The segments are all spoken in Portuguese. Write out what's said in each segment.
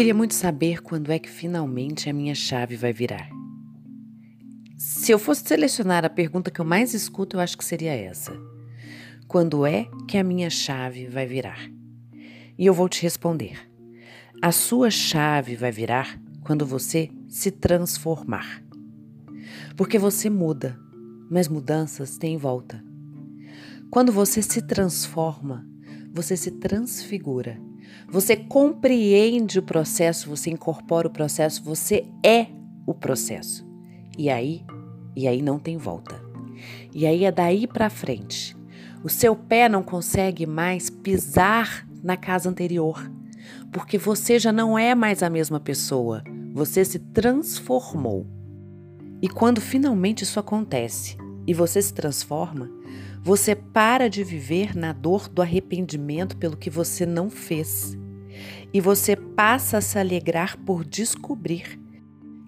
queria muito saber quando é que finalmente a minha chave vai virar. Se eu fosse selecionar a pergunta que eu mais escuto, eu acho que seria essa: Quando é que a minha chave vai virar? E eu vou te responder: A sua chave vai virar quando você se transformar. Porque você muda, mas mudanças têm volta. Quando você se transforma, você se transfigura. Você compreende o processo, você incorpora o processo, você é o processo. E aí, e aí não tem volta. E aí é daí para frente. O seu pé não consegue mais pisar na casa anterior, porque você já não é mais a mesma pessoa. Você se transformou. E quando finalmente isso acontece e você se transforma, você para de viver na dor do arrependimento pelo que você não fez. E você passa a se alegrar por descobrir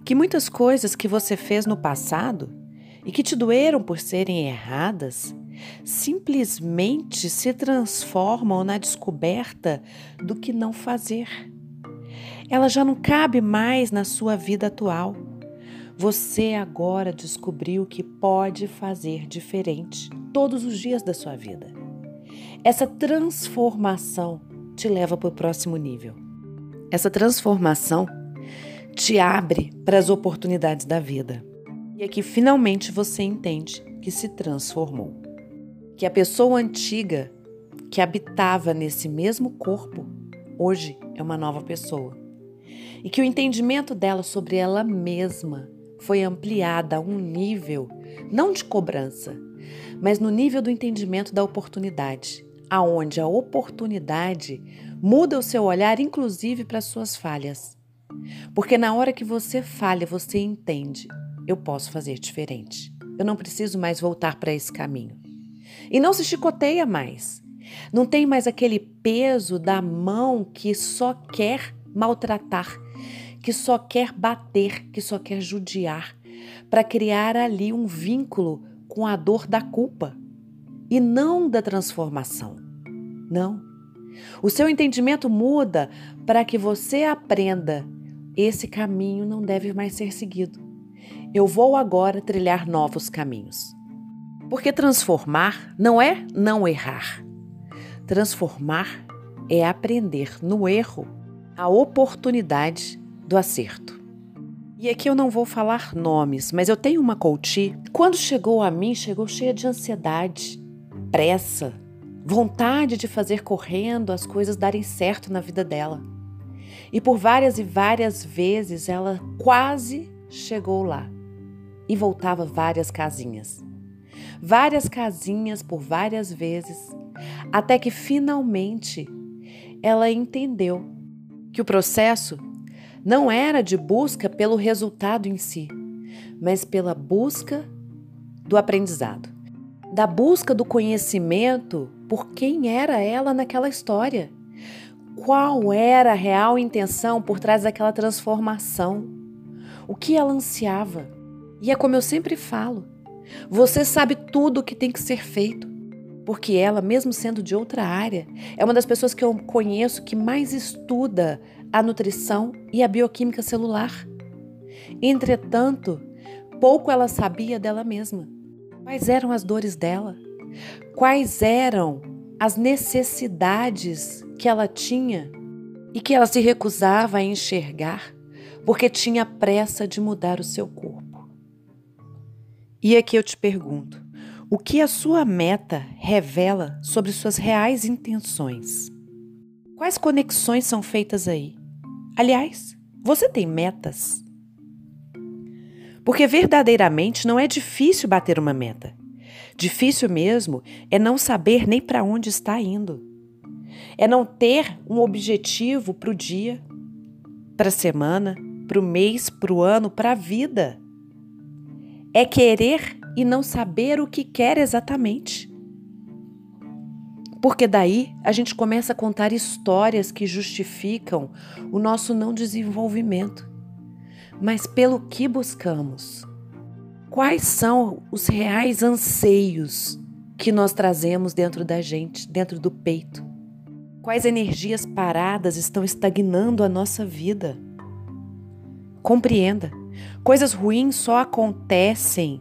que muitas coisas que você fez no passado e que te doeram por serem erradas simplesmente se transformam na descoberta do que não fazer. Ela já não cabe mais na sua vida atual. Você agora descobriu que pode fazer diferente todos os dias da sua vida. Essa transformação te leva para o próximo nível. Essa transformação te abre para as oportunidades da vida. E aqui finalmente você entende que se transformou. Que a pessoa antiga que habitava nesse mesmo corpo hoje é uma nova pessoa. E que o entendimento dela sobre ela mesma foi ampliada a um nível não de cobrança, mas no nível do entendimento da oportunidade, aonde a oportunidade muda o seu olhar inclusive para suas falhas. Porque na hora que você falha, você entende, eu posso fazer diferente. Eu não preciso mais voltar para esse caminho. E não se chicoteia mais. Não tem mais aquele peso da mão que só quer maltratar, que só quer bater, que só quer judiar, para criar ali um vínculo com a dor da culpa e não da transformação. Não. O seu entendimento muda para que você aprenda: esse caminho não deve mais ser seguido. Eu vou agora trilhar novos caminhos. Porque transformar não é não errar. Transformar é aprender no erro a oportunidade do acerto. E aqui eu não vou falar nomes, mas eu tenho uma coach. Quando chegou a mim, chegou cheia de ansiedade, pressa, vontade de fazer correndo as coisas darem certo na vida dela. E por várias e várias vezes ela quase chegou lá e voltava várias casinhas. Várias casinhas por várias vezes, até que finalmente ela entendeu que o processo não era de busca pelo resultado em si, mas pela busca do aprendizado, da busca do conhecimento por quem era ela naquela história. Qual era a real intenção por trás daquela transformação? O que ela ansiava? E é como eu sempre falo: você sabe tudo o que tem que ser feito, porque ela, mesmo sendo de outra área, é uma das pessoas que eu conheço que mais estuda a nutrição e a bioquímica celular. Entretanto, pouco ela sabia dela mesma. Quais eram as dores dela? Quais eram as necessidades que ela tinha e que ela se recusava a enxergar porque tinha pressa de mudar o seu corpo? E aqui eu te pergunto: o que a sua meta revela sobre suas reais intenções? Quais conexões são feitas aí? Aliás, você tem metas? Porque verdadeiramente não é difícil bater uma meta. Difícil mesmo é não saber nem para onde está indo. É não ter um objetivo para o dia, para a semana, para o mês, para o ano, para a vida. É querer e não saber o que quer exatamente. Porque daí a gente começa a contar histórias que justificam o nosso não desenvolvimento. Mas pelo que buscamos? Quais são os reais anseios que nós trazemos dentro da gente, dentro do peito? Quais energias paradas estão estagnando a nossa vida? Compreenda, coisas ruins só acontecem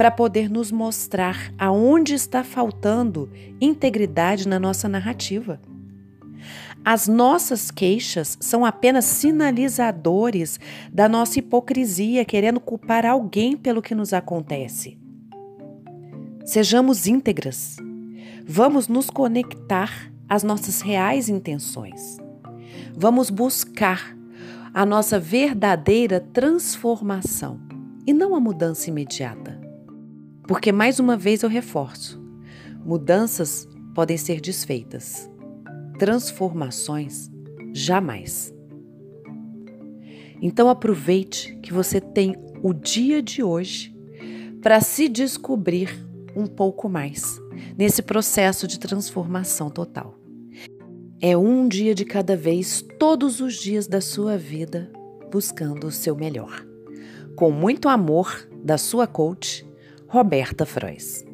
para poder nos mostrar aonde está faltando integridade na nossa narrativa. As nossas queixas são apenas sinalizadores da nossa hipocrisia, querendo culpar alguém pelo que nos acontece. Sejamos íntegras. Vamos nos conectar às nossas reais intenções. Vamos buscar a nossa verdadeira transformação e não a mudança imediata. Porque, mais uma vez, eu reforço: mudanças podem ser desfeitas, transformações, jamais. Então aproveite que você tem o dia de hoje para se descobrir um pouco mais nesse processo de transformação total. É um dia de cada vez, todos os dias da sua vida, buscando o seu melhor. Com muito amor, da sua coach, Roberta Frois.